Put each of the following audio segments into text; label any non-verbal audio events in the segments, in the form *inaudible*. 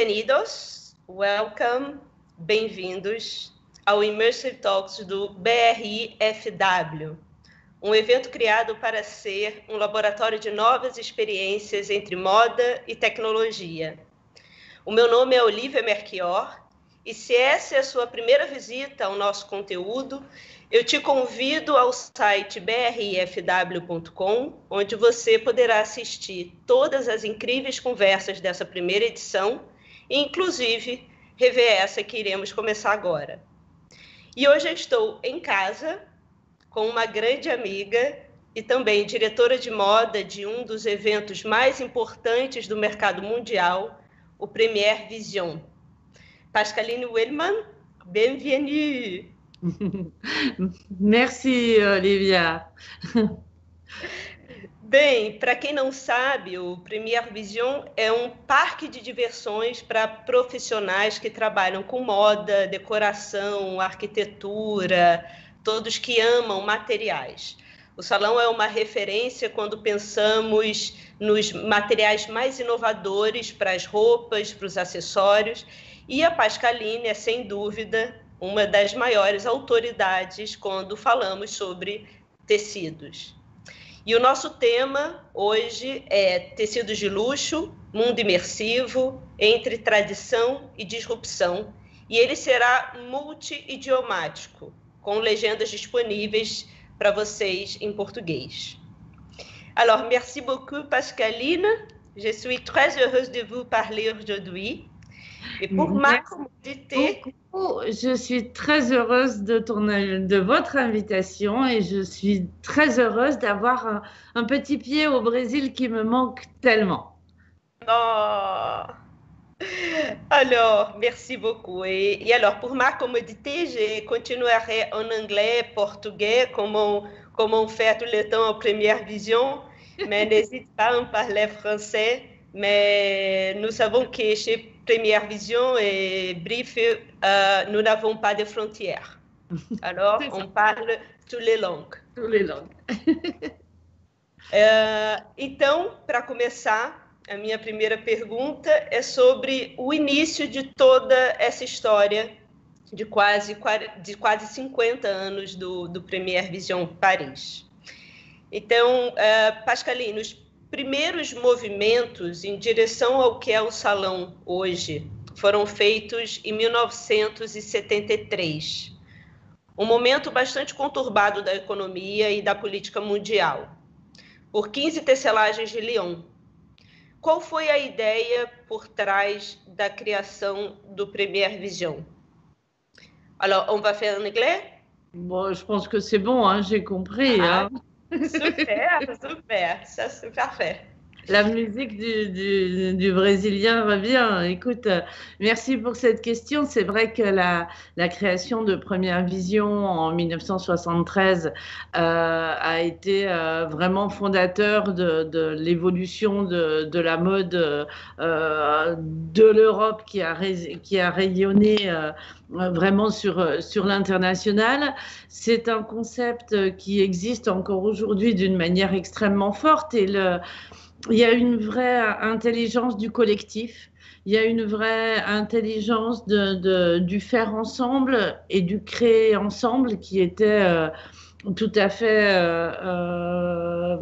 Bem-vindos, welcome, bem-vindos ao Immersive Talks do BRIFW, um evento criado para ser um laboratório de novas experiências entre moda e tecnologia. O meu nome é Olivia Merchior e se essa é a sua primeira visita ao nosso conteúdo, eu te convido ao site brifw.com, onde você poderá assistir todas as incríveis conversas dessa primeira edição, inclusive rever essa que iremos começar agora. E hoje eu estou em casa com uma grande amiga e também diretora de moda de um dos eventos mais importantes do mercado mundial, o Premier Vision. Pascaline Wellman, bem-vinda! *laughs* Merci, Olivia. *laughs* Bem, para quem não sabe, o Premier Vision é um parque de diversões para profissionais que trabalham com moda, decoração, arquitetura, todos que amam materiais. O salão é uma referência quando pensamos nos materiais mais inovadores para as roupas, para os acessórios, e a Pascaline é, sem dúvida, uma das maiores autoridades quando falamos sobre tecidos. E o nosso tema hoje é tecidos de luxo, mundo imersivo, entre tradição e disrupção, e ele será multi-idiomático, com legendas disponíveis para vocês em português. Alors, merci beaucoup, Pascaline. Je suis très heureuse de vous parler aujourd'hui. Et pour ma commodité. Je suis très heureuse de, ton, de votre invitation et je suis très heureuse d'avoir un, un, petit pied au Brésil qui me manque tellement. Oh. Alors, merci beaucoup. Et, et, alors, pour ma commodité, je continuerai en anglais, portugais, comme on, comme on fait tout le temps en première vision, mais *laughs* n'hésite pas à en parler français. Mais nous savons que chez Première Vision et Brief, euh, nous n'avons pas de frontières. *laughs* Alors, on parle toutes les langues. Toutes les langues. *laughs* uh, então, para começar, a minha primeira pergunta é sobre o início de toda essa história de quase, de quase 50 anos do, do Premier Vision Paris. Então, uh, Pascaline, os primeiros movimentos em direção ao que é o salão hoje foram feitos em 1973. Um momento bastante conturbado da economia e da política mundial, por 15 tecelagens de Lyon. Qual foi a ideia por trás da criação do Premier Vision? Alors, on va faire en anglais? Bon, je pense que c'est bon, hein, j'ai compris. Ah, hein. Super, super, ça c'est parfait. La musique du, du, Brésilien revient. Écoute, euh, merci pour cette question. C'est vrai que la, la, création de Première Vision en 1973 euh, a été euh, vraiment fondateur de, de l'évolution de, de, la mode de l'Europe qui a, qui a rayonné vraiment sur, sur l'international. C'est un concept qui existe encore aujourd'hui d'une manière extrêmement forte et le il y a une vraie intelligence du collectif, il y a une vraie intelligence du faire ensemble et du créer ensemble qui était euh, tout à fait euh, euh,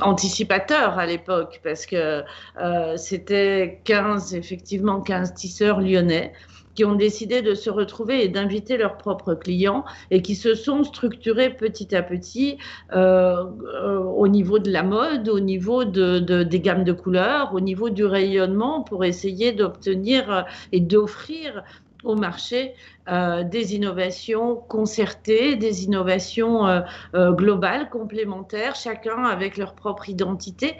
anticipateur à l'époque parce que euh, c'était 15, effectivement 15 tisseurs lyonnais qui ont décidé de se retrouver et d'inviter leurs propres clients et qui se sont structurés petit à petit euh, euh, au niveau de la mode, au niveau de, de, des gammes de couleurs, au niveau du rayonnement pour essayer d'obtenir et d'offrir au marché euh, des innovations concertées, des innovations euh, euh, globales, complémentaires, chacun avec leur propre identité.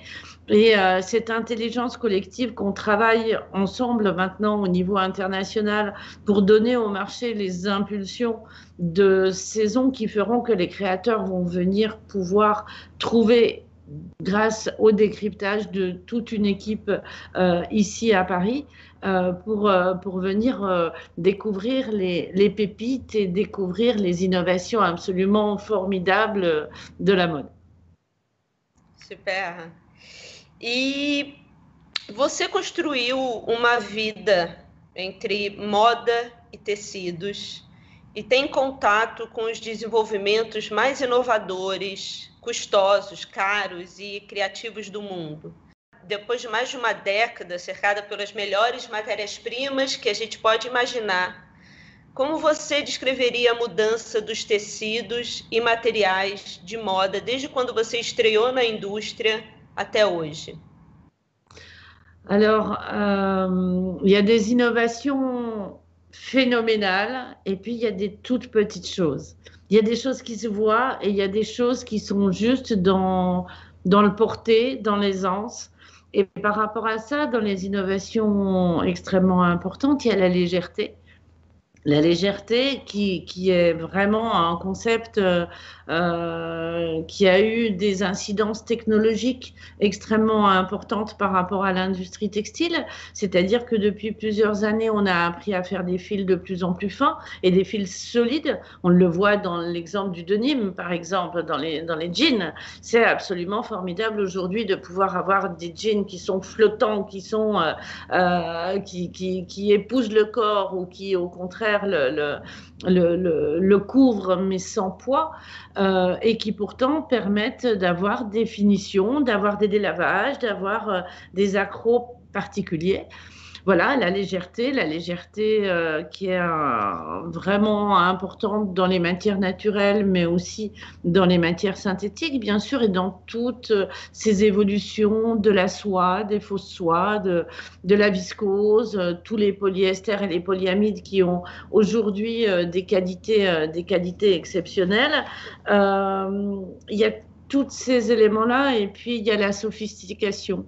Et euh, cette intelligence collective qu'on travaille ensemble maintenant au niveau international pour donner au marché les impulsions de saison qui feront que les créateurs vont venir pouvoir trouver grâce au décryptage de toute une équipe euh, ici à Paris, euh, pour, pour venir découvrir les, pépites et découvrir les innovations absolument formidables de la mode. Super. E Você construiu uma vida entre moda e tecidos e tem contato com os desenvolvimentos mais inovadores, custosos, caros e criativos do mundo. Depois de mais de uma década cercada pelas melhores matérias-primas que a gente pode imaginar, como você descreveria a mudança dos tecidos e materiais de moda desde quando você estreou na indústria até hoje? Alors, euh, il y a des innovations phénoménales et puis il y a des toutes petites choses. Il y a des choses qui se voient et il y a des choses qui sont juste dans, dans le porté, dans l'aisance. Et par rapport à ça, dans les innovations extrêmement importantes, il y a la légèreté la légèreté qui, qui, est vraiment un concept euh, euh, qui a eu des incidences technologiques extrêmement importantes par rapport à l'industrie textile. C'est-à-dire que depuis plusieurs années, on a appris à faire des fils de plus en plus fins et des fils solides. On le voit dans l'exemple du denim, par exemple, dans les, dans les jeans. C'est absolument formidable aujourd'hui de pouvoir avoir des jeans qui sont flottants, qui, sont, euh, qui, qui épousent le corps ou qui, au contraire, le, le, le, couvre mais sans poids euh, et qui pourtant permettent d'avoir des finitions, d'avoir des délavages, d'avoir euh, des accros particuliers voilà, la légèreté, la légèreté euh, qui est vraiment importante dans les matières naturelles, mais aussi dans les matières synthétiques, bien sûr, et dans toutes ces évolutions de la soie, des fausses soies, de, la viscose, euh, tous les polyesters et les polyamides qui ont aujourd'hui euh, des, qualités, des qualités exceptionnelles. Il y a tous ces éléments-là, et puis il y a la sophistication.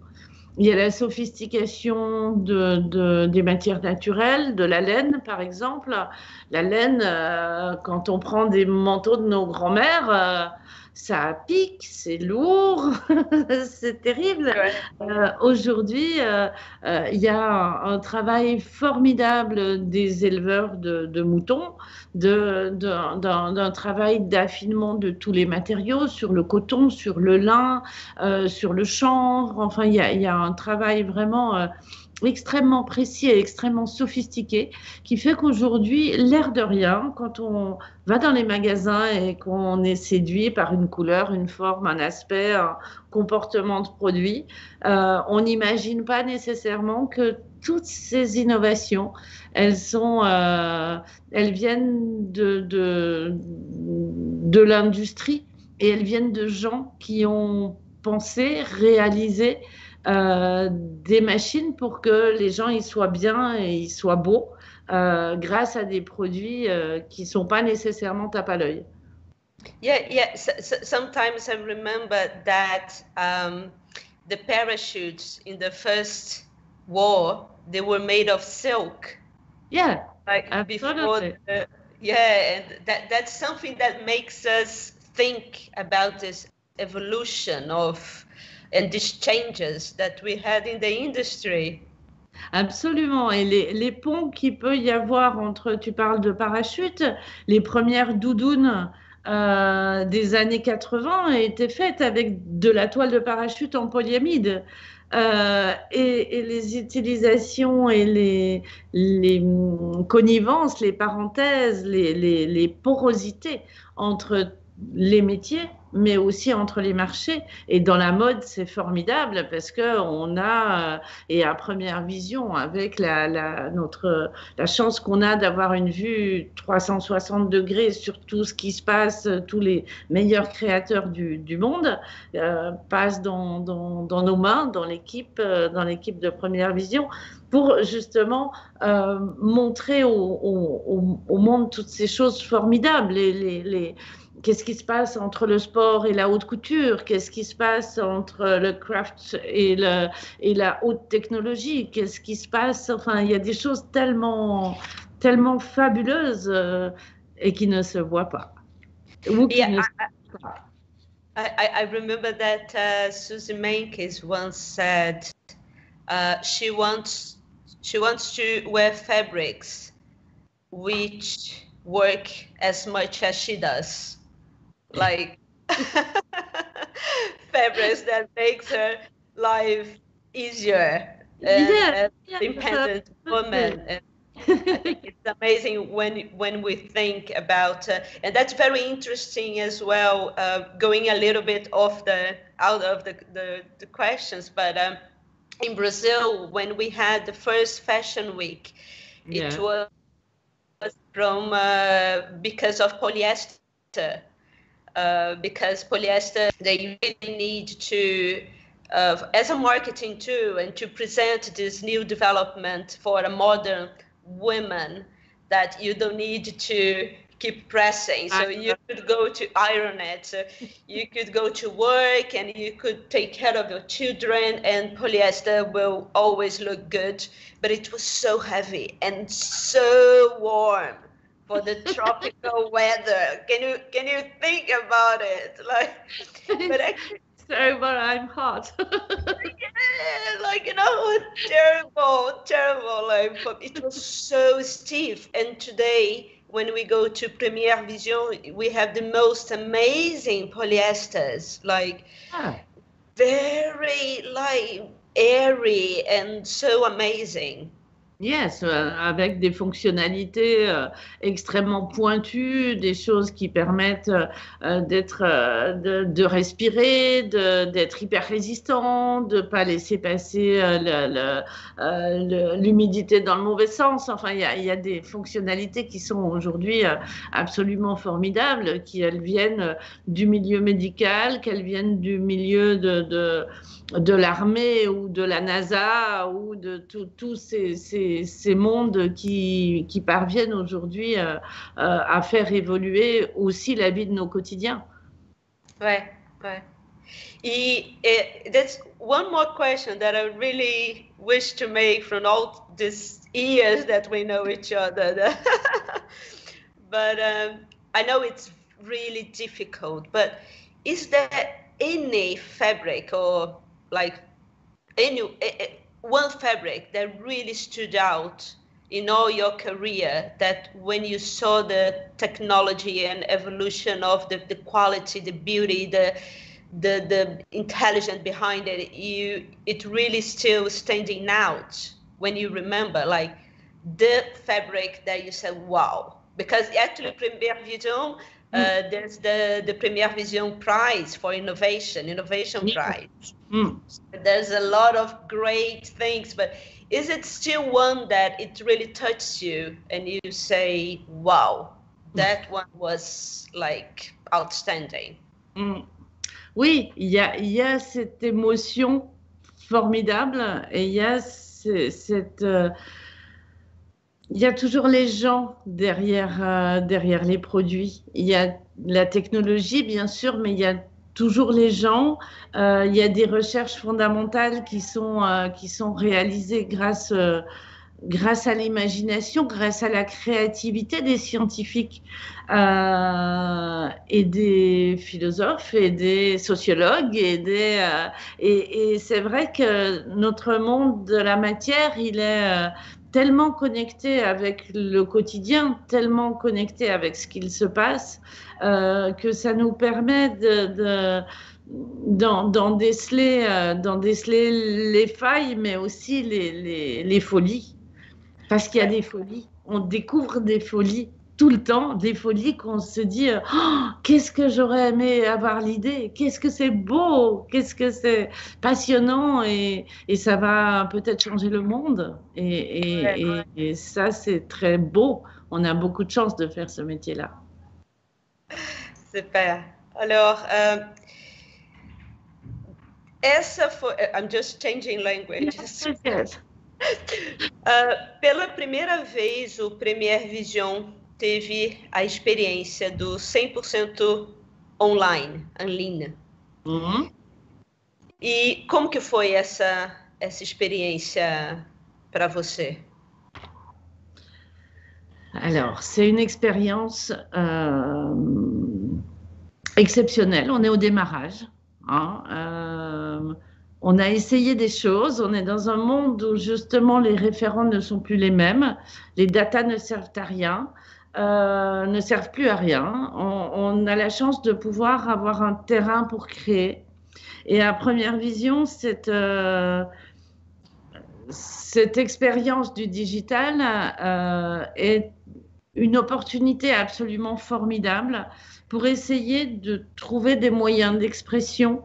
Il y a la sophistication de, des matières naturelles, de la laine par exemple. La laine, euh, quand on prend des manteaux de nos grands-mères, euh, ça pique, c'est lourd, *laughs* c'est terrible. Euh, aujourd'hui, euh, euh, il y a un, travail formidable des éleveurs de, moutons, d'un travail d'affinement de tous les matériaux, sur le coton, sur le lin, sur le chanvre. Enfin, il y a, il y a un travail vraiment extrêmement précis et extrêmement sophistiqué qui fait qu'aujourd'hui, l'air de rien, quand on va dans les magasins et qu'on est séduit par une couleur, une forme, un aspect, un comportement de produit, euh, on n'imagine pas nécessairement que toutes ces innovations, elles sont, euh, elles viennent de, de, de l'industrie et elles viennent de gens qui ont pensé, réalisé euh, des machines pour que les gens ils soient bien et ils soient beaux euh, grâce à des produits euh, qui ne sont pas nécessairement tape à l'œil. Yeah, yeah. So, so, sometimes I remember that um, the parachutes in the first war they were made of silk. Yeah, like before. The, yeah, and that that's something that makes us think about this evolution of and these changes that we had in the industry. Absolument. Et les, ponts qu'il peut y avoir entre, tu parles de parachute, les premières doudounes euh, des années 80 étaient faites avec de la toile de parachute en polyamide. Euh, et, les utilisations et les, connivences, les parenthèses, les porosités entre les métiers mais aussi entre les marchés. Et dans la mode, c'est formidable parce que on a, euh, et à première vision, avec la, notre, la chance qu'on a d'avoir une vue 360 degrés sur tout ce qui se passe, tous les meilleurs créateurs du, monde euh, passent dans, dans, nos mains, dans l'équipe, euh, dans l'équipe de première vision pour justement montrer au, monde toutes ces choses formidables, les, les, les qu'est-ce qui se passe entre le sport et la haute couture? Qu'est-ce qui se passe entre le craft et, le, et la haute technologie? Qu'est-ce qui se passe? Enfin, il y a des choses tellement, tellement fabuleuses euh, et qui ne se voient pas. Ou qui yeah, ne I, se pas. I, I remember that uh, Susie Menkes once said uh, she wants she wants to wear fabrics which work as much as she does. Like *laughs* fabrics that makes her life easier yeah, yeah, independent woman. And I think *laughs* it's amazing when when we think about, uh, and that's very interesting as well. Uh, going a little bit off the out of the the, the questions, but um, in Brazil, when we had the first Fashion Week, yeah. it was from uh, because of polyester. Uh, because polyester, they really need to uh, as a marketing tool and to present this new development for a modern woman that you don't need to keep pressing. So you could go to iron it, so you could go to work and you could take care of your children and polyester will always look good. But it was so heavy and so warm for the tropical weather. Can you can you think about it? Like but actually *laughs* so but I'm hot. *laughs* yeah, like you know, terrible, terrible. Like, but it was so stiff. And today, when we go to Premiere Vision, we have the most amazing polyesters, like ah. very like airy and so amazing. Yes, euh, avec des fonctionnalités euh, extrêmement pointues, des choses qui permettent euh, d'être, de, respirer, d'être hyper résistant, de pas laisser passer l'humidité dans le mauvais sens. Enfin, il y a, des fonctionnalités qui sont aujourd'hui absolument formidables, qui elles viennent du milieu médical, qu'elles viennent du milieu de l'armée ou de la NASA ou de tous ces, mondes qui, parviennent aujourd'hui euh, euh, à faire évoluer aussi la vie de nos quotidiens. Ouais, ouais. Et, et that's one more question that I really wish to make from all these years that we know each other. *laughs* but um, I know it's really difficult, but is there any fabric or like any one fabric that really stood out in all your career that when you saw the technology and evolution of the, the quality the beauty the the the intelligence behind it you it really still standing out when you remember like the fabric that you said wow. Because actually Premiere Vision uh, there's the, the Premier Vision Prize for Innovation, Innovation Prize. Mm. There's a lot of great things, but is it still one that it really touches you and you say, wow, that one was like outstanding? Mm. Oui, il y a, y a cette émotion formidable et il y a cette. Euh, il y a toujours les gens derrière, euh, derrière les produits. Il y a la technologie, bien sûr, mais il y a toujours les gens. Euh, il y a des recherches fondamentales qui sont, euh, qui sont réalisées grâce, grâce à l'imagination, grâce à la créativité des scientifiques et des philosophes et des sociologues. Et, des, et, et c'est vrai que notre monde de la matière, il est tellement connecté avec le quotidien, tellement connecté avec ce qu'il se passe, euh, que ça nous permet de, d'en, déceler, euh, déceler les failles, mais aussi les, les folies. Parce qu'il y a des folies. On découvre des folies tout le temps des folies qu'on se dit oh, qu'est-ce que j'aurais aimé avoir l'idée, qu'est-ce que c'est beau, qu'est-ce que c'est passionnant et, et, ça va peut-être changer le monde. Et, et, et ça, c'est très beau. On a beaucoup de chance de faire ce métier-là. Super. Alors, euh, essa foi, I'm just changing language. Yes, *laughs* Uh, pela primeira vez, o Premier Vision teve a experiência do 100% online, online. Uhum. E como que foi essa essa expérience pour vous Alors, c'est une expérience euh, exceptionnelle. On est au démarrage. Hein. Euh, on a essayé des choses. On est dans un monde où justement les référents ne sont plus les mêmes. Les datas ne servent à rien. Euh, ne servent plus à rien. On, a la chance de pouvoir avoir un terrain pour créer. Et à première vision, cette, euh, cette expérience du digital euh, est une opportunité absolument formidable pour essayer de trouver des moyens d'expression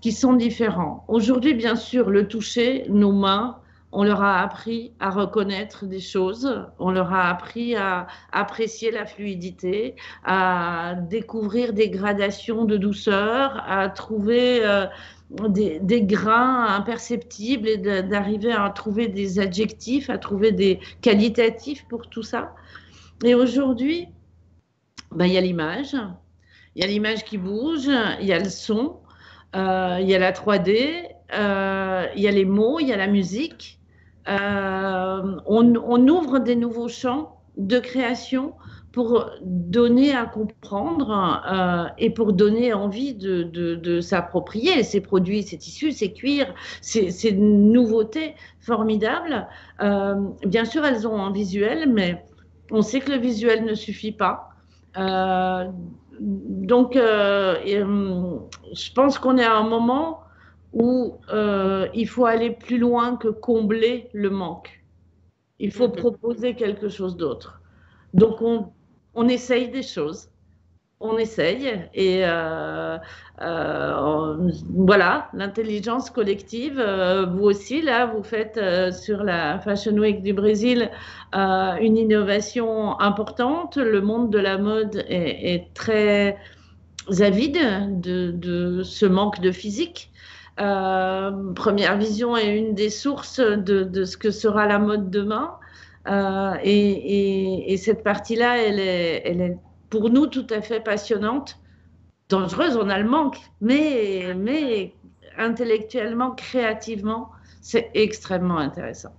qui sont différents. Aujourd'hui, bien sûr, le toucher, nos mains, on leur a appris à reconnaître des choses, on leur a appris à apprécier la fluidité, à découvrir des gradations de douceur, à trouver euh, des, grains imperceptibles et d'arriver à trouver des adjectifs, à trouver des qualitatifs pour tout ça. Et aujourd'hui, ben, il y a l'image, il y a l'image qui bouge, il y a le son, euh, il y a la 3D, euh, il y a les mots, il y a la musique. Euh, on, ouvre des nouveaux champs de création pour donner à comprendre euh, et pour donner envie de, s'approprier ces produits, ces tissus, ces cuirs, ces, nouveautés formidables. Euh, bien sûr, elles ont un visuel, mais on sait que le visuel ne suffit pas. Donc, euh, je pense qu'on est à un moment où euh, il faut aller plus loin que combler le manque. Il faut mhm. proposer quelque chose d'autre. Donc, on, on, essaye des choses. On essaye. Et euh, euh, voilà, l'intelligence collective, vous aussi, là, vous faites sur la Fashion Week du Brésil une innovation importante. Le monde de la mode est, est très avide de, de, ce manque de physique. Euh, Première Vision est une des sources de, ce que sera la mode demain. Euh, et, et, et, cette partie-là, elle est, elle est, pour nous tout à fait passionnante, dangereuse, on a le manque, mais, mais intellectuellement, créativement, c'est extrêmement intéressant.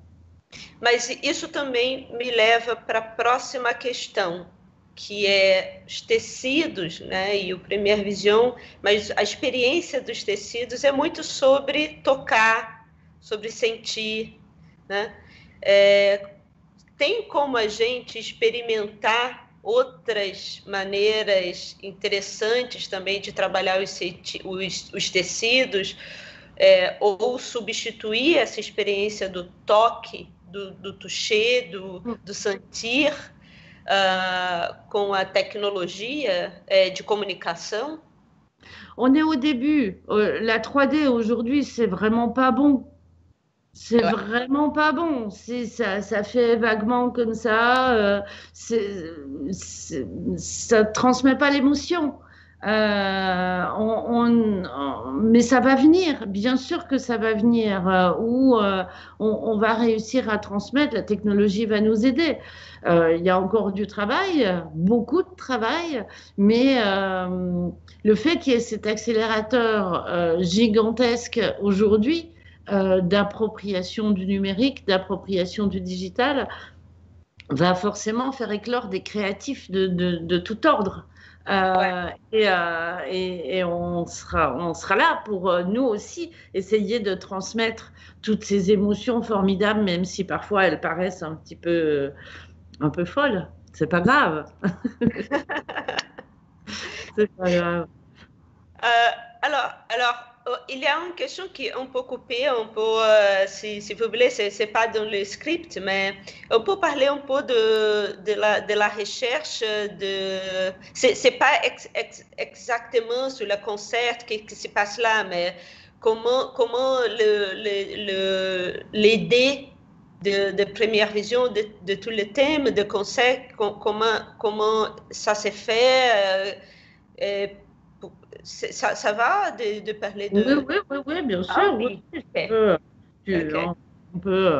Mas isso também me leva para a próxima questão, que é os tecidos, né? E o Premier Vision, mas a experiência dos tecidos é muito sobre tocar, sobre sentir, né? É, tem como a gente experimentar outras maneiras interessantes também de trabalhar os, os, os tecidos, é, ou substituir essa experiência do toque, do, do toucher, do, do sentir, uh, com a tecnologia é, de comunicação? On est au début. Euh, la 3D aujourd'hui, c'est vraiment pas bon. C'est ouais. vraiment pas bon. Ça, ça fait vaguement comme ça. Euh, ça transmet pas l'émotion. Euh, on, mais ça va venir, bien sûr que ça va venir, euh, où euh, on, va réussir à transmettre, la technologie va nous aider. Il y a encore du travail, beaucoup de travail, mais le fait qu'il y ait cet accélérateur gigantesque aujourd'hui d'appropriation du numérique, d'appropriation du digital, va forcément faire éclore des créatifs de tout ordre. Euh, ouais. et, euh, et, et, on, sera, on sera là pour euh, nous aussi essayer de transmettre toutes ces émotions formidables, même si parfois elles paraissent un petit peu, un peu folles. C'est pas grave. *laughs* C'est pas grave. Alors, alors il y a une question qui est un peu coupée, un peu, euh, si, si, vous voulez, ce n'est pas dans le script, mais on peut parler un peu de, de, la, recherche. Ce n'est pas ex, ex, exactement sur le concert qui, se passe là, mais comment, comment l'idée de, première vision de, de tous les thèmes de concert, comment, comment ça s'est fait. Euh, ça, ça, va de, de, parler de... Oui, oui, oui, oui bien sûr. Ah, oui. oui. On, peut, okay. on, peut,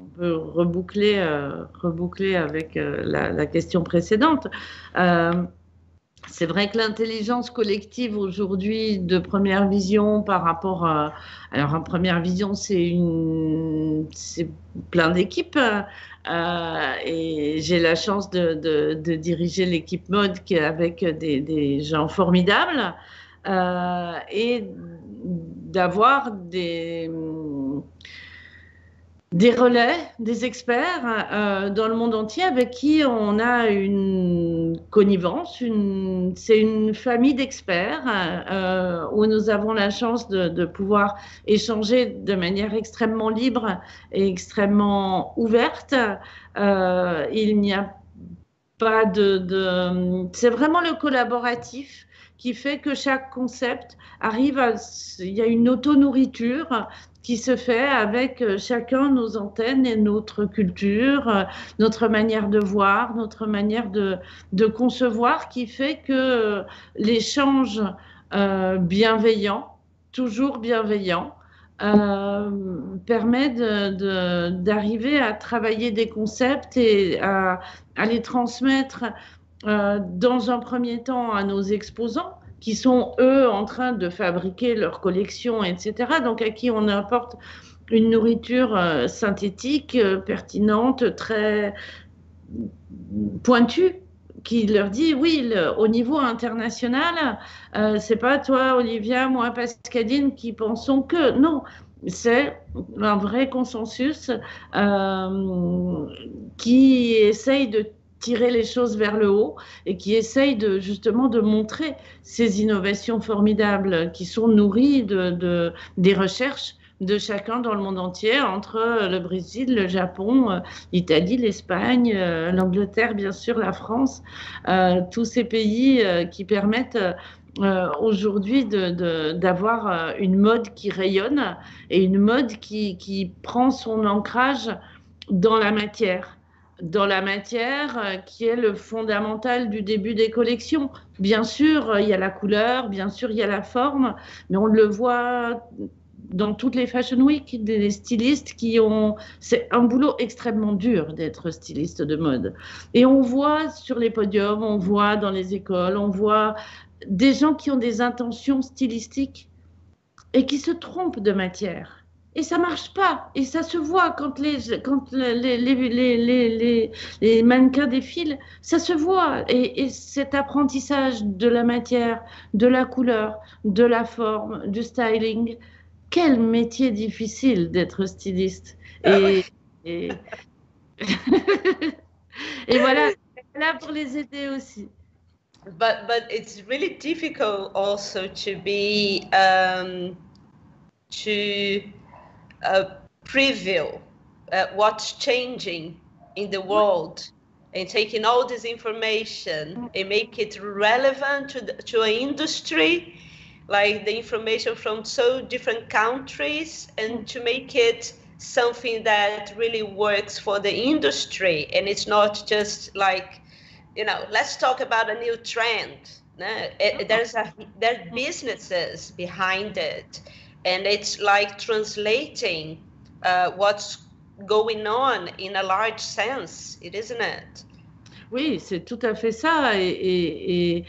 on, peut, reboucler, euh, reboucler avec euh, la, la, question précédente. Euh, c'est vrai que l'intelligence collective aujourd'hui de première vision par rapport à... Alors en première vision, c'est une... c'est plein d'équipes. Et j'ai la chance de, de, de diriger l'équipe mode avec des, des gens formidables et d'avoir des, des relais, des experts euh, dans le monde entier avec qui on a une connivence. Une, c'est une famille d'experts euh, où nous avons la chance de, pouvoir échanger de manière extrêmement libre et extrêmement ouverte. Euh, il n'y a pas de... C'est vraiment le collaboratif qui fait que chaque concept arrive à... Il y a une auto-nourriture qui se fait avec euh, chacun nos antennes et notre culture, euh, notre manière de voir, notre manière de, de concevoir, qui fait que euh, l'échange bienveillant, toujours bienveillant, permet d'arriver à travailler des concepts et à les transmettre euh, dans un premier temps à nos exposants qui sont eux en train de fabriquer leur collection, etc. Donc à qui on apporte une nourriture euh, synthétique, euh, pertinente, très pointue, qui leur dit oui, au niveau international, c'est pas toi, Olivia, moi, Pascaline, qui pensons que non. C'est un vrai consensus qui essaye de tirer les choses vers le haut et qui essaye de, justement de montrer ces innovations formidables qui sont nourries de, de des recherches de chacun dans le monde entier, entre le Brésil, le Japon, l'Italie, l'Espagne, euh, l'Angleterre, bien sûr, la France, euh, tous ces pays euh, qui permettent euh, aujourd'hui d'avoir une mode qui rayonne et une mode qui, qui prend son ancrage dans la matière dans la matière euh, qui est le fondamental du début des collections. Bien sûr, euh, il y a la couleur, bien sûr, il y a la forme, mais on le voit dans toutes les Fashion Week, des stylistes qui ont... C'est un boulot extrêmement dur d'être styliste de mode. Et on voit sur les podiums, on voit dans les écoles, on voit des gens qui ont des intentions stylistiques et qui se trompent de matière et ça marche pas. Et ça se voit quand les, quand les, les, les, les mannequins défilent, ça se voit. Et, et, cet apprentissage de la matière, de la couleur, de la forme, du styling, quel métier difficile d'être styliste. Ah et, et... *laughs* et voilà, là pour les aider aussi. But, but it's really difficult also to be um, to preview uh, what's changing in the world and taking all this information and make it relevant to, the, to an industry like the information from so different countries and to make it something that really works for the industry. And it's not just like you know let's talk about a new trend. There's a there are businesses behind it and it's like translating uh, what's going on in a large sense, it isn't it? Oui, c'est tout à fait ça. Et,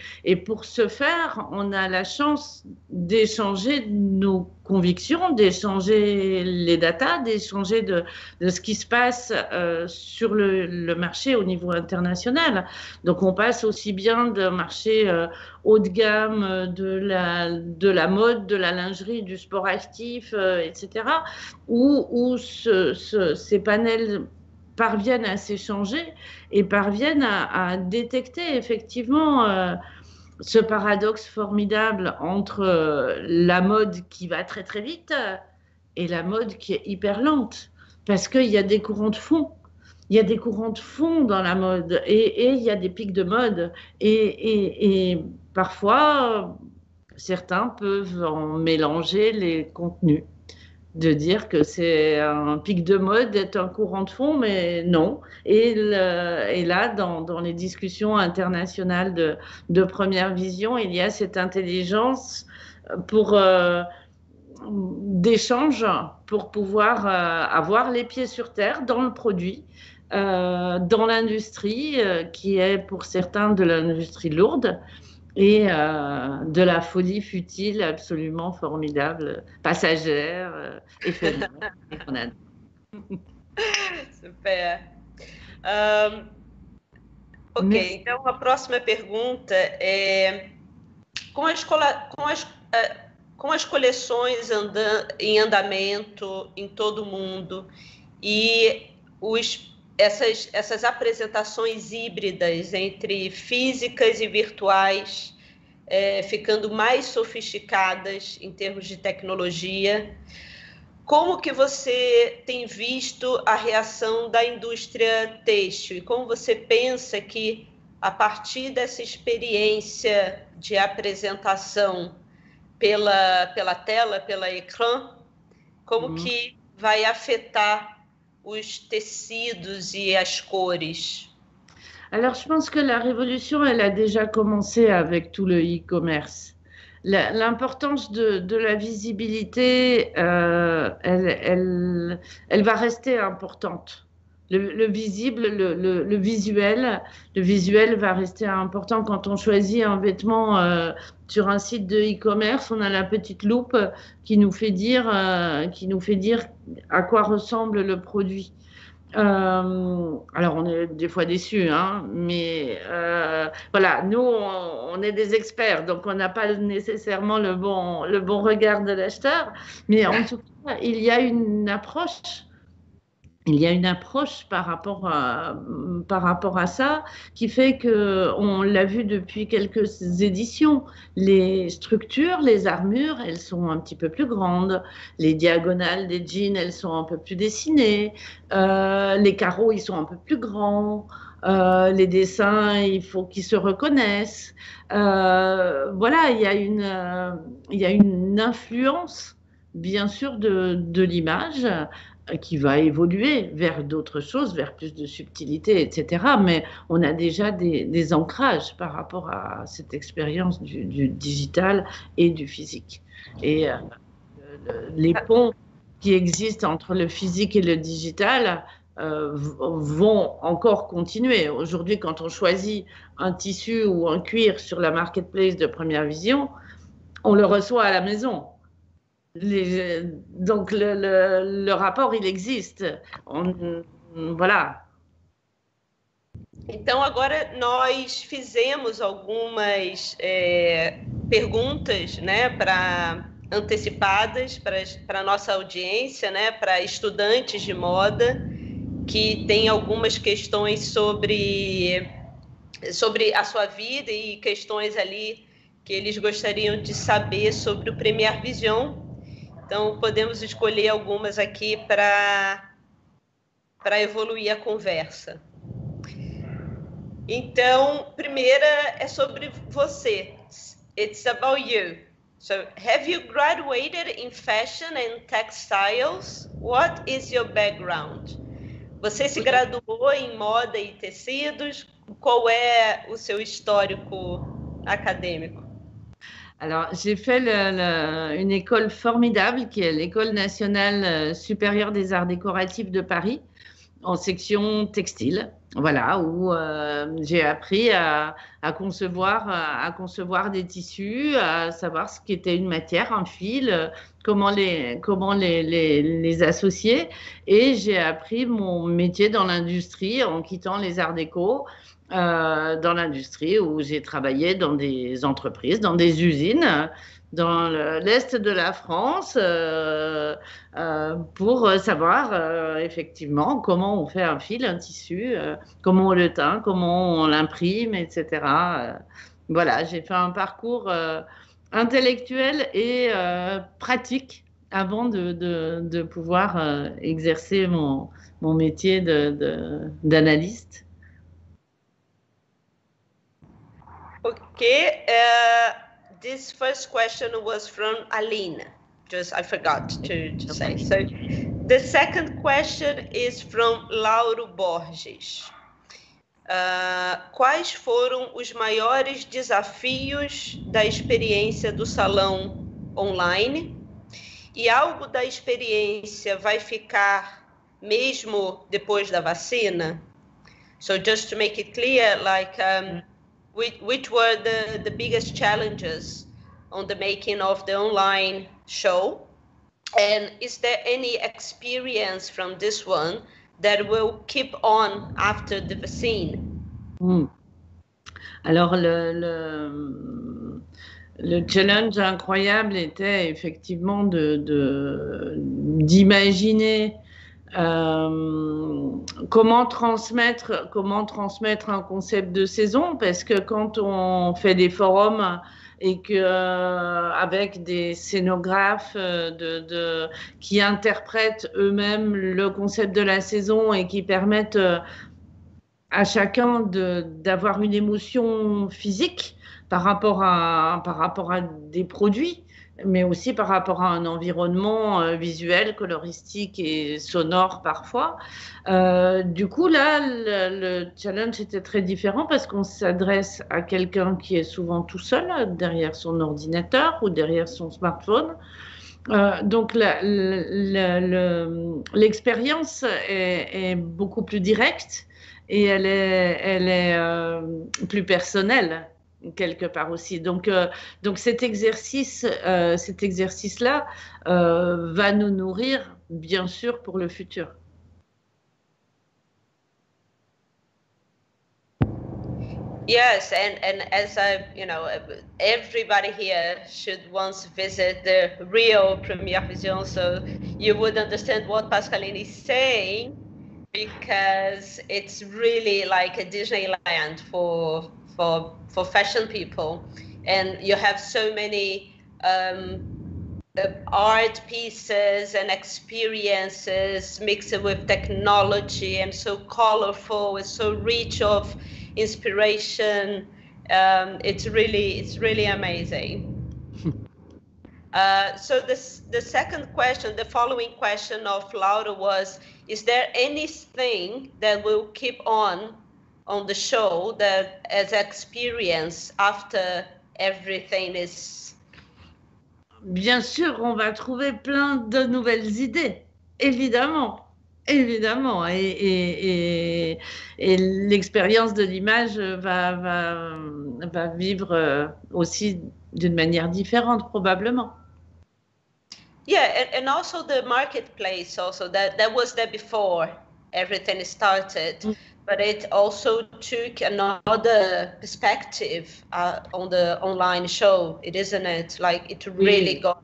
pour ce faire, on a la chance d'échanger nos convictions, d'échanger les datas, d'échanger de, ce qui se passe euh, sur le, marché au niveau international. Donc on passe aussi bien d'un marché euh, haut de gamme, de la, de la mode, de la lingerie, du sport actif, euh, etc., où, où ce, ce, ces panels parviennent à s'échanger et parviennent à, détecter effectivement euh, ce paradoxe formidable entre euh, la mode qui va très très vite et la mode qui est hyper lente. Parce qu'il y a des courants de fond. Il y a des courants de fond dans la mode et, et il y a des pics de mode. Et, et, et parfois, certains peuvent en mélanger les contenus de dire que c'est un pic de mode d'être un courant de fond, mais non. Et, là, dans, les discussions internationales de, de, première vision, il y a cette intelligence pour euh, d'échange pour pouvoir euh, avoir les pieds sur terre dans le produit. Euh, dans l'industrie, euh, qui est pour certains de l'industrie lourde, et euh, de la folie futile absolument formidable, passagère, euh, éphémère. *laughs* Super. Um, ok, Mais... então a próxima pergunta é com as, com as, com as coleções anda, em andamento em todo o mundo e os, essas, essas apresentações híbridas entre físicas e virtuais é, ficando mais sofisticadas em termos de tecnologia. Como que você tem visto a reação da indústria têxtil e como você pensa que a partir dessa experiência de apresentação pela, pela tela, pela ecrã, como uhum. que vai afetar os tecidos et as cores? Alors, je pense que la révolution, elle a déjà commencé avec tout le e-commerce. L'importance de, la visibilité, euh, elle, elle, va rester importante. Le, visible, le, le, visuel, le visuel va rester important quand on choisit un vêtement euh, sur un site de e-commerce. On a la petite loupe qui nous fait dire, euh, qui nous fait dire à quoi ressemble le produit. Euh, alors, on est des fois déçus, hein, mais voilà, nous, on, est des experts, donc on n'a pas nécessairement le bon, le bon regard de l'acheteur, mais en tout cas, il y a une approche il y a une approche par rapport à, par rapport à ça qui fait que on l'a vu depuis quelques éditions. Les structures, les armures, elles sont un petit peu plus grandes. Les diagonales des jeans, elles sont un peu plus dessinées. Euh, les carreaux, ils sont un peu plus grands. Euh, les dessins, il faut qu'ils se reconnaissent. Euh, voilà, il y a une, il y a une influence bien sûr de, de l'image qui va évoluer vers d'autres choses, vers plus de subtilité, etc. Mais on a déjà des, ancrages par rapport à cette expérience du, digital et du physique. Et euh, les ponts qui existent entre le physique et le digital euh, vont encore continuer. Aujourd'hui, quand on choisit un tissu ou un cuir sur la marketplace de première vision, on le reçoit à la maison donc le, rapport, il existe. voilà. Então, agora nós fizemos algumas é, perguntas né, para antecipadas para a nossa audiência, né, para estudantes de moda que têm algumas questões sobre, sobre a sua vida e questões ali que eles gostariam de saber sobre o Premier Vision Então, podemos escolher algumas aqui para evoluir a conversa. Então, primeira é sobre você. It's about you. So, have you graduated in fashion and textiles? What is your background? Você se graduou em moda e tecidos? Qual é o seu histórico acadêmico? Alors, j'ai fait une école formidable qui est l'École nationale euh, supérieure des arts décoratifs de Paris en section textile. Voilà, où euh, j'ai appris à, concevoir, des tissus, à savoir ce qu'était une matière, un fil, comment les, comment les, les associer. Et j'ai appris mon métier dans l'industrie en quittant les arts déco euh, dans l'industrie où j'ai travaillé dans des entreprises, dans des usines dans l'est de la France euh, euh, pour savoir effectivement comment on fait un fil, un tissu, comment on le teint, comment on l'imprime, etc. voilà, j'ai fait un parcours intellectuel et pratique avant de, pouvoir exercer mon, mon métier d'analyste. Okay, uh, this first question was from Aline. Just I forgot to, to say. So the second question is from Lauro Borges. Uh, quais foram os maiores desafios da experiência do salão online? E algo da experiência vai ficar mesmo depois da vacina? So just to make it clear, like um, which, which were the, the biggest challenges on the making of the online show? And is there any experience from this one that will keep on after the vaccine? Hmm. Alors, le, le, le, challenge incroyable était effectivement d'imaginer de, Euh, comment transmettre comment transmettre un concept de saison? Parce que quand on fait des forums et que euh, avec des scénographes euh, qui interprètent eux-mêmes le concept de la saison et qui permettent à chacun d'avoir une émotion physique par rapport à des produits mais aussi par rapport à un environnement euh, visuel, coloristique et sonore parfois. Euh, du coup, là, le, challenge était très différent parce qu'on s'adresse à quelqu'un qui est souvent tout seul derrière son ordinateur ou derrière son smartphone. Euh, donc l'expérience est, beaucoup plus directe et elle est, elle est plus personnelle quelque part aussi. Donc, euh, donc cet exercice, euh, cet exercice-là euh, va nous nourrir, bien sûr, pour le futur. Yes, and, and as I, you know, everybody here should once visit the real Premiere Vision, so you would understand what Pascaline is saying, because it's really like a Disneyland for for for fashion people, and you have so many um, uh, art pieces and experiences mixed with technology, and so colorful, and so rich of inspiration. Um, it's really it's really amazing. *laughs* Uh, so this, the second question, the following question of Laura was, is there anything that will keep on on the show that as experience after everything is Bien sûr, on va trouver plein de nouvelles idées, évidemment, évidemment, et, et, et, et l'expérience de l'image va, va, va vivre euh, aussi d'une manière différente probablement. Yeah, and, and also the marketplace also that that was there before everything started. Mm but it also took another perspective uh, on the online show, it isn't it? Like it really oui. got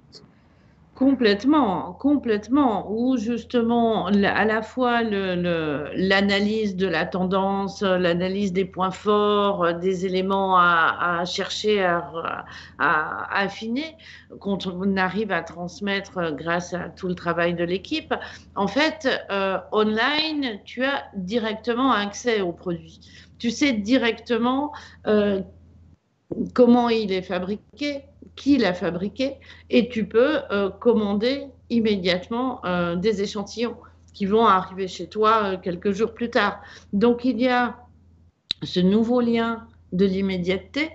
Complètement, complètement. Ou justement, à la fois l'analyse de la tendance, l'analyse des points forts, des éléments à, chercher à, affiner, quand on arrive à transmettre grâce à tout le travail de l'équipe. En fait, euh, online, tu as directement accès au produit. Tu sais directement euh, comment il est fabriqué, qui l'a fabriqué, et tu peux euh, commander immédiatement euh, des échantillons qui vont arriver chez toi euh, quelques jours plus tard. Donc il y a ce nouveau lien de l'immédiateté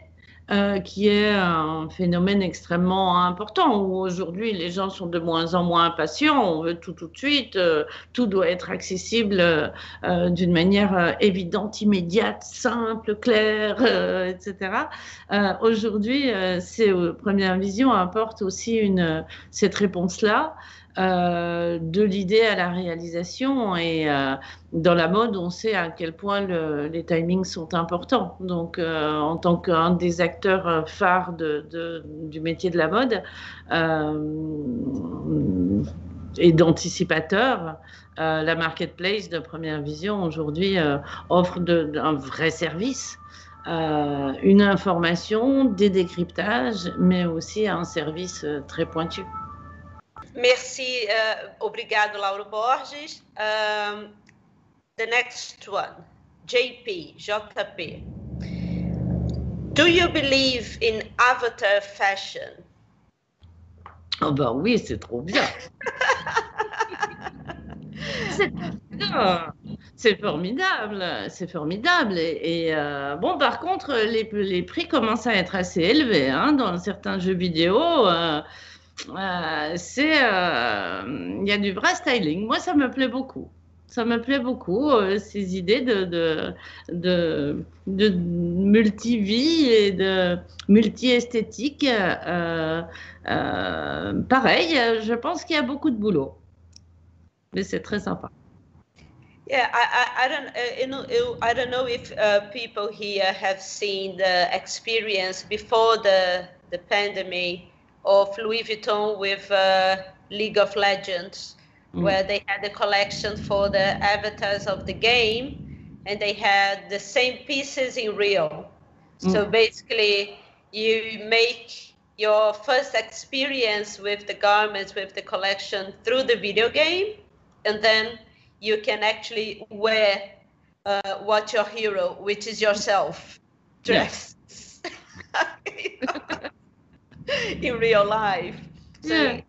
euh, qui est un phénomène extrêmement important où aujourd'hui les gens sont de moins en moins impatients, on veut tout tout de suite, euh, tout doit être accessible euh, d'une manière évidente, immédiate, simple, claire, etc. aujourd'hui, c'est Première Vision apporte aussi cette réponse-là. Euh, de l'idée à la réalisation. Et euh, dans la mode, on sait à quel point le, les timings sont importants. Donc, euh, en tant qu'un des acteurs phares du métier de la mode et d'anticipateur, la marketplace de Première Vision aujourd'hui offre un vrai service. Une information, des décryptages, mais aussi un service très pointu. Merci, uh, obrigado, Lauro Borges. Um, the next one, JP, JP. Do you believe in avatar fashion? Oh bah oui, c'est trop *laughs* bien. c'est formidable, c'est formidable. Et, et euh, bon, par contre, les, les, prix commencent à être assez élevés hein, dans certains jeux vidéo. Euh, euh, c'est, euh, il y a du vrai styling. Moi, ça me plaît beaucoup. Ça me plaît beaucoup, euh, ces idées de, de, de, de multi-vie et de multi-esthétique. pareil, je pense qu'il y a beaucoup de boulot. Mais c'est très sympa. Yeah, I, I, I don't uh, know, I don't know if uh, people here have seen the experience before the the pandemic of Louis Vuitton with uh, League of Legends, mm. where they had a collection for the avatars of the game, and they had the same pieces in real. Mm. So basically, you make your first experience with the garments, with the collection through the video game, and then you can actually wear uh, what your hero, which is yourself, dress *laughs* yeah. *laughs* *laughs* in real life. So yeah.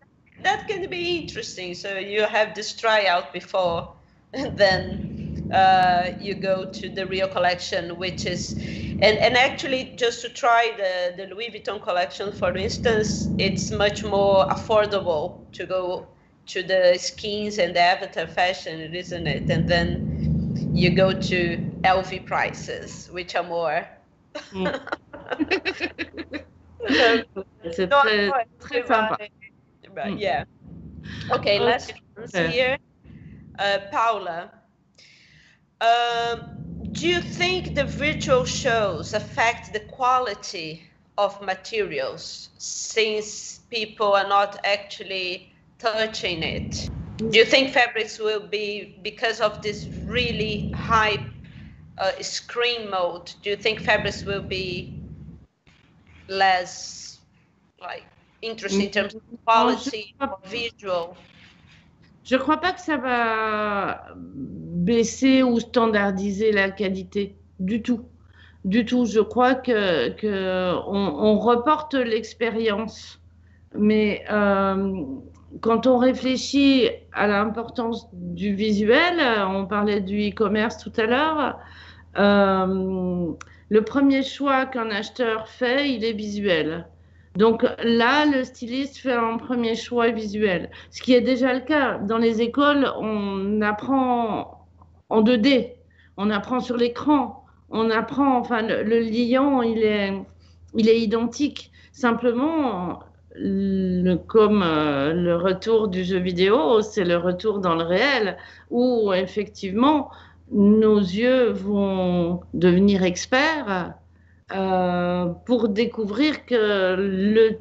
that can be interesting. So you have this tryout before, and *laughs* then uh, you go to the real collection, which is, and, and actually just to try the, the Louis Vuitton collection, for instance, it's much more affordable to go to the skins and the avatar fashion, isn't it? And then you go to LV prices, which are more. Mm. *laughs* *laughs* C'est très, très sympa. Mm. Yeah. Okay, last okay. here. Uh, Paula, um, do you think the virtual shows affect the quality of materials since people are not actually touching it? Do you think fabrics will be, because of this really high uh, screen mode, do you think fabrics will be less like interesting in terms of quality, non, visual? Je crois pas que ça va baisser ou standardiser la qualité du tout. Du tout. Je crois que, que on, on reporte l'expérience. Mais euh, quand on réfléchit à l'importance du visuel, on parlait du e-commerce tout à l'heure, euh, le premier choix qu'un acheteur fait, il est visuel. Donc là, le styliste fait un premier choix visuel, ce qui est déjà le cas. Dans les écoles, on apprend en 2D, on apprend sur l'écran, on apprend, enfin, le, le, liant, il est, il est identique. Simplement, le, comme euh, le retour du jeu vidéo, c'est le retour dans le réel, où effectivement, nos yeux vont devenir experts euh, pour découvrir que le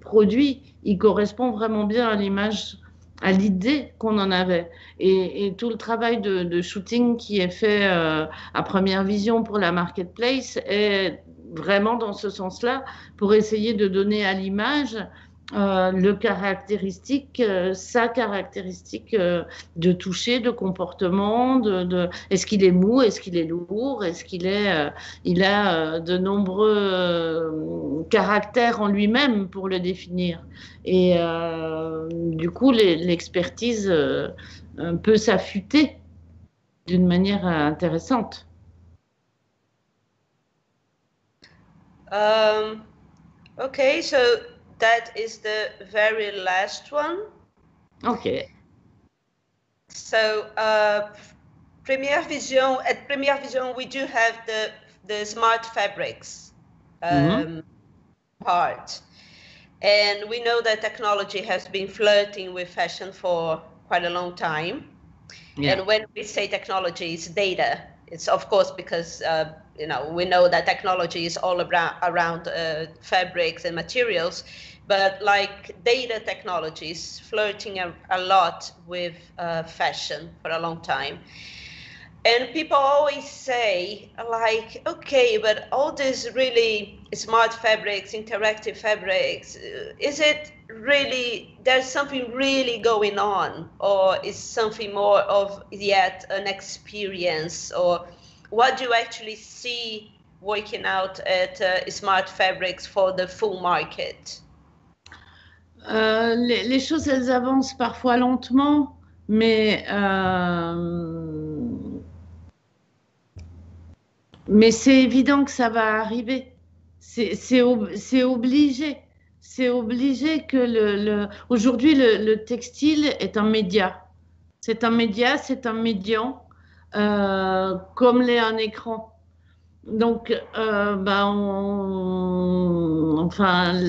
produit, il correspond vraiment bien à l'image, à l'idée qu'on en avait. Et, tout le travail de, de, shooting qui est fait euh, à première vision pour la marketplace est vraiment dans ce sens-là, pour essayer de donner à l'image euh, le caractéristique, euh, sa caractéristique euh, de toucher, de comportement, est-ce qu'il est mou, est-ce qu'il est lourd, est-ce qu'il est, il a de nombreux caractères en lui-même pour le définir. Et du coup, l'expertise peut s'affûter d'une manière intéressante. Um, okay, so that is the very last one. Okay. So uh, Premiere Vision, at Premiere Vision, we do have the, the smart fabrics um, mm-hmm. part. And we know that technology has been flirting with fashion for quite a long time. Yeah. And when we say technology, it's data. It's of course because uh, you know we know that technology is all around around uh, fabrics and materials, but like data technologies flirting a, a lot with uh, fashion for a long time. And people always say, like, okay, but all these really smart fabrics, interactive fabrics, uh, is it really, there's something really going on? Or is something more of yet an experience? Or what do you actually see working out at uh, smart fabrics for the full market? Euh, les, choses, elles avancent parfois lentement, mais, euh, mais c'est évident que ça va arriver. C'est obligé. C'est obligé que le, aujourd'hui, le, le, textile est un média. C'est un média, c'est un médian, euh, comme l'est un écran. Donc, euh, ben, on, enfin,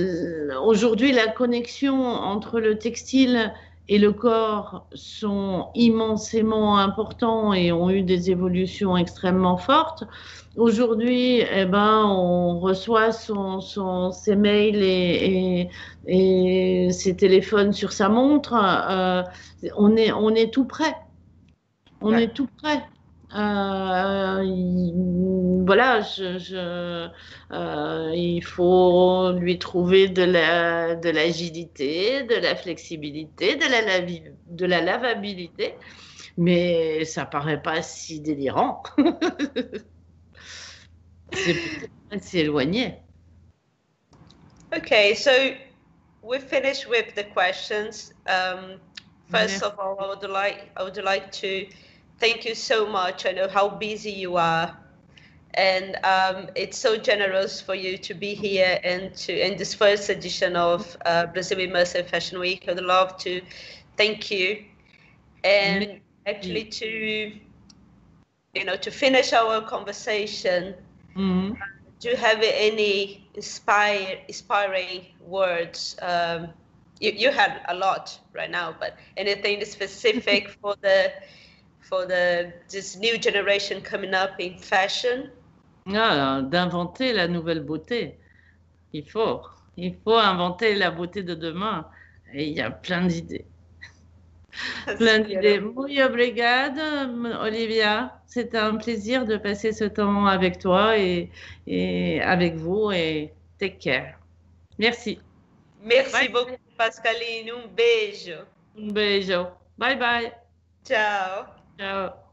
aujourd'hui, la connexion entre le textile et le corps sont immensément importants et ont eu des évolutions extrêmement fortes. Aujourd'hui, eh ben, on reçoit son, son ses mails et, et, ses téléphones sur sa montre. Euh, on, est, on est tout prêt. On est tout prêt. Euh, voilà, je, euh, il faut lui trouver de la de l'agilité, de la flexibilité, de la, de la lavabilité, mais ça paraît pas si délirant. *laughs* C'est éloigné. Okay, so we finished with the questions. Um, first yeah. of all, I would like I would like to thank you so much. I know how busy you are, and um, it's so generous for you to be here and to in this first edition of uh, Brazil Immersive Fashion Week. I'd love to thank you, and actually to you know to finish our conversation. Mm-hmm. Do you have any inspire, inspiring words? Um, you, you had a lot right now, but anything specific *laughs* for the for the this new generation coming up in fashion? Ah, d'inventer la nouvelle beauté. Il faut, il faut inventer la beauté de demain. Et il y a plein d'idées. plein d'idées. Muy obrigada, Olivia. C'était un plaisir de passer ce temps avec toi et, et avec vous. Et take care. Merci. Merci bye. beaucoup, Pascaline. Un beijo. Un beijo. Bye bye. Ciao. out.